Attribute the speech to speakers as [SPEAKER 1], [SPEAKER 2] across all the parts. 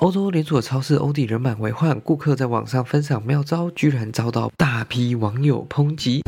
[SPEAKER 1] 欧洲连锁超市欧弟人满为患，顾客在网上分享妙招，居然遭到大批网友抨击。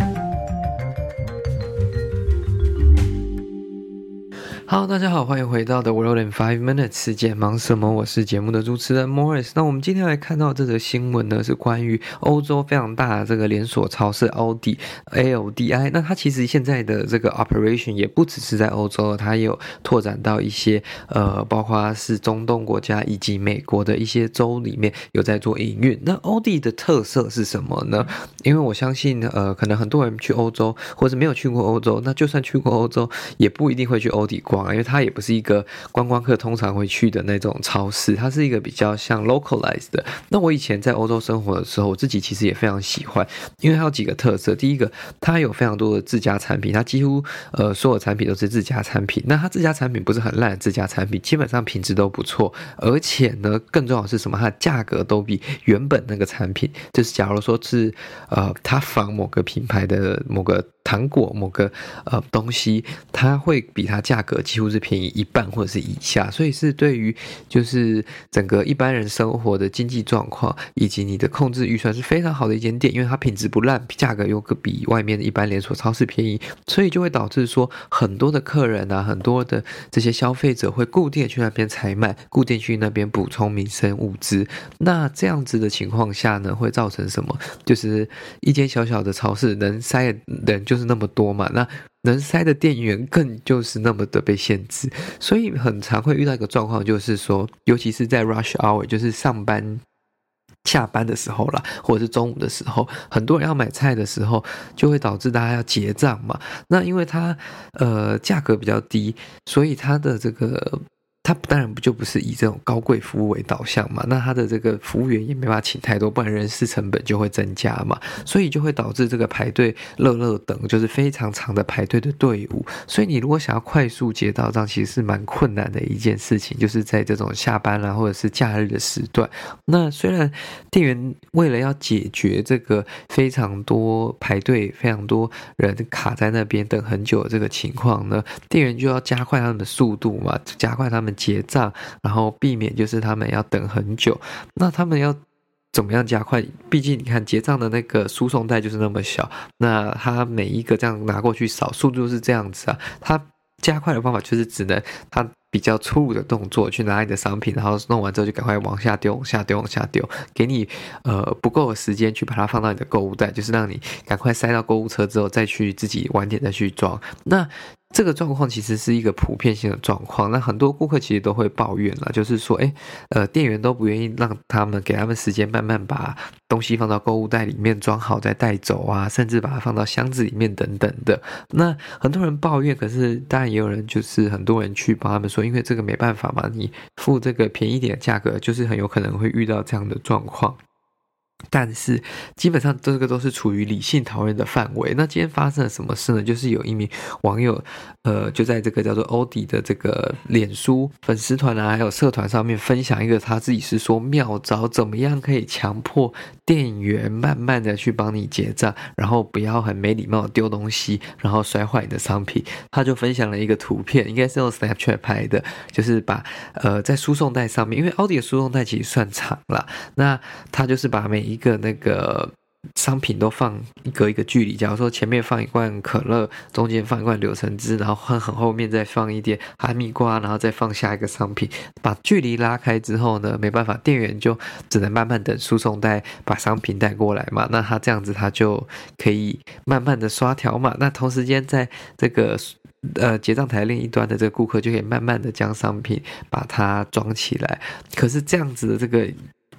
[SPEAKER 1] Hello，大家好，欢迎回到 The World in Five Minutes。世界忙什么？我是节目的主持人 Morris。那我们今天来看到这则新闻呢，是关于欧洲非常大的这个连锁超市奥迪 AODI。那它其实现在的这个 operation 也不只是在欧洲，它也有拓展到一些呃，包括是中东国家以及美国的一些州里面有在做营运。那欧迪的特色是什么呢？因为我相信呃，可能很多人去欧洲或者没有去过欧洲，那就算去过欧洲，也不一定会去欧迪逛。因为它也不是一个观光客通常会去的那种超市，它是一个比较像 localized 的。那我以前在欧洲生活的时候，我自己其实也非常喜欢，因为它有几个特色。第一个，它有非常多的自家产品，它几乎呃所有产品都是自家产品。那它自家产品不是很烂自家产品，基本上品质都不错，而且呢，更重要的是什么？它的价格都比原本那个产品，就是假如说是呃，它仿某个品牌的某个。糖果某个呃东西，它会比它价格几乎是便宜一半或者是以下，所以是对于就是整个一般人生活的经济状况以及你的控制预算是非常好的一间店，因为它品质不烂，价格又可比外面的一般连锁超市便宜，所以就会导致说很多的客人啊，很多的这些消费者会固定去那边采买，固定去那边补充民生物资。那这样子的情况下呢，会造成什么？就是一间小小的超市能塞的人就是那么多嘛，那能塞的店员更就是那么的被限制，所以很常会遇到一个状况，就是说，尤其是在 rush hour，就是上班下班的时候啦，或者是中午的时候，很多人要买菜的时候，就会导致大家要结账嘛。那因为它呃价格比较低，所以它的这个。他当然不就不是以这种高贵服务为导向嘛？那他的这个服务员也没法请太多，不然人事成本就会增加嘛。所以就会导致这个排队乐乐等，就是非常长的排队的队伍。所以你如果想要快速结到账，其实是蛮困难的一件事情，就是在这种下班啊或者是假日的时段。那虽然店员为了要解决这个非常多排队、非常多人卡在那边等很久的这个情况呢，店员就要加快他们的速度嘛，加快他们。结账，然后避免就是他们要等很久。那他们要怎么样加快？毕竟你看结账的那个输送带就是那么小，那他每一个这样拿过去扫，速度是这样子啊。他加快的方法就是只能他比较粗鲁的动作去拿你的商品，然后弄完之后就赶快往下丢，往下丢，往下丢，给你呃不够的时间去把它放到你的购物袋，就是让你赶快塞到购物车之后再去自己晚点再去装。那这个状况其实是一个普遍性的状况，那很多顾客其实都会抱怨了，就是说，哎，呃，店员都不愿意让他们给他们时间慢慢把东西放到购物袋里面装好再带走啊，甚至把它放到箱子里面等等的。那很多人抱怨，可是当然也有人就是很多人去帮他们说，因为这个没办法嘛，你付这个便宜点的价格，就是很有可能会遇到这样的状况。但是基本上这个都是处于理性讨论的范围。那今天发生了什么事呢？就是有一名网友，呃，就在这个叫做欧迪的这个脸书粉丝团啊，还有社团上面分享一个他自己是说妙招，怎么样可以强迫店员慢慢的去帮你结账，然后不要很没礼貌丢东西，然后摔坏你的商品。他就分享了一个图片，应该是用 Snapchat 拍的，就是把呃在输送带上面，因为奥迪的输送带其实算长了，那他就是把每一一个那个商品都放一个一个距离，假如说前面放一罐可乐，中间放一罐柳橙汁，然后很很后面再放一点哈密瓜，然后再放下一个商品，把距离拉开之后呢，没办法，店员就只能慢慢等输送带把商品带过来嘛。那他这样子，他就可以慢慢的刷条码。那同时间，在这个呃结账台另一端的这个顾客就可以慢慢的将商品把它装起来。可是这样子的这个。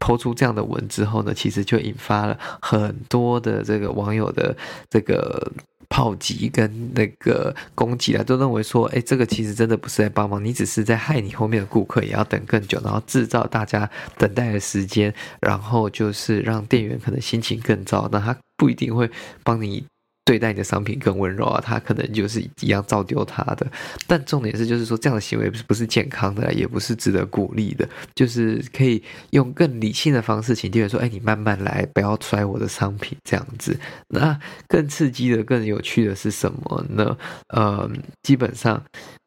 [SPEAKER 1] 抛出这样的文之后呢，其实就引发了很多的这个网友的这个炮击跟那个攻击啊，都认为说，哎，这个其实真的不是在帮忙，你只是在害你后面的顾客也要等更久，然后制造大家等待的时间，然后就是让店员可能心情更糟，那他不一定会帮你。对待你的商品更温柔啊，他可能就是一样照丢他的。但重点是，就是说这样的行为不是不是健康的，也不是值得鼓励的。就是可以用更理性的方式，请店员说：“哎，你慢慢来，不要摔我的商品。”这样子。那更刺激的、更有趣的是什么呢？呃，基本上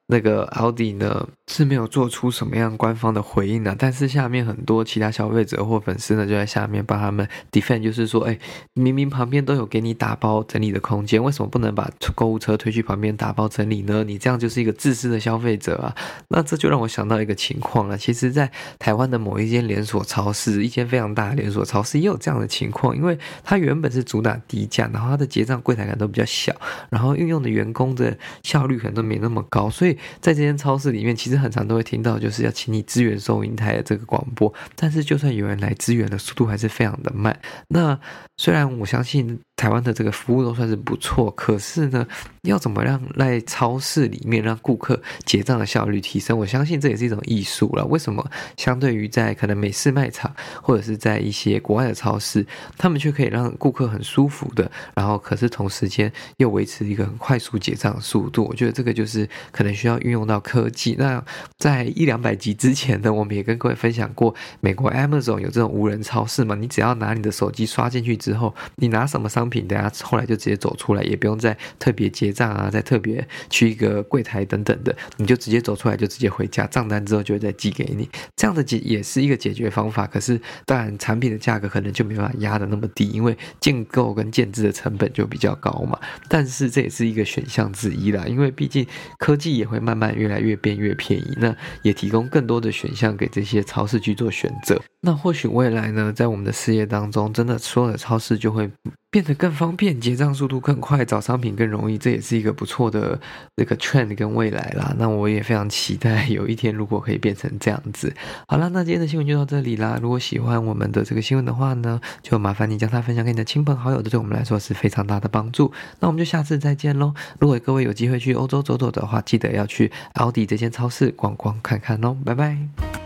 [SPEAKER 1] 那个奥迪呢是没有做出什么样官方的回应的，但是下面很多其他消费者或粉丝呢就在下面帮他们 defend，就是说，哎，明明旁边都有给你打包整理的空间，为什么不能把购物车推去旁边打包整理呢？你这样就是一个自私的消费者啊！那这就让我想到一个情况了，其实，在台湾的某一间连锁超市，一间非常大的连锁超市也有这样的情况，因为它原本是主打低价，然后它的结账柜台感都比较小，然后运用的员工的效率可能都没那么高，所以。在这间超市里面，其实很常都会听到，就是要请你支援收银台的这个广播。但是，就算有人来支援的速度还是非常的慢。那虽然我相信。台湾的这个服务都算是不错，可是呢，要怎么让在超市里面让顾客结账的效率提升？我相信这也是一种艺术了。为什么相对于在可能美式卖场或者是在一些国外的超市，他们却可以让顾客很舒服的，然后可是同时间又维持一个很快速结账的速度？我觉得这个就是可能需要运用到科技。那在一两百集之前呢，我们也跟各位分享过，美国 Amazon 有这种无人超市嘛？你只要拿你的手机刷进去之后，你拿什么商商品，等下后来就直接走出来，也不用再特别结账啊，再特别去一个柜台等等的，你就直接走出来，就直接回家，账单之后就会再寄给你。这样的解也是一个解决方法，可是当然产品的价格可能就没办法压得那么低，因为建构跟建制的成本就比较高嘛。但是这也是一个选项之一啦，因为毕竟科技也会慢慢越来越变越便宜，那也提供更多的选项给这些超市去做选择。那或许未来呢，在我们的事业当中，真的所有的超市就会变得更方便，结账速度更快，找商品更容易，这也是一个不错的这个 trend 跟未来啦。那我也非常期待 有一天如果可以变成这样子。好啦，那今天的新闻就到这里啦。如果喜欢我们的这个新闻的话呢，就麻烦你将它分享给你的亲朋好友，这对我们来说是非常大的帮助。那我们就下次再见喽。如果各位有机会去欧洲走走的话，记得要去奥迪这间超市逛逛看看哦。拜拜。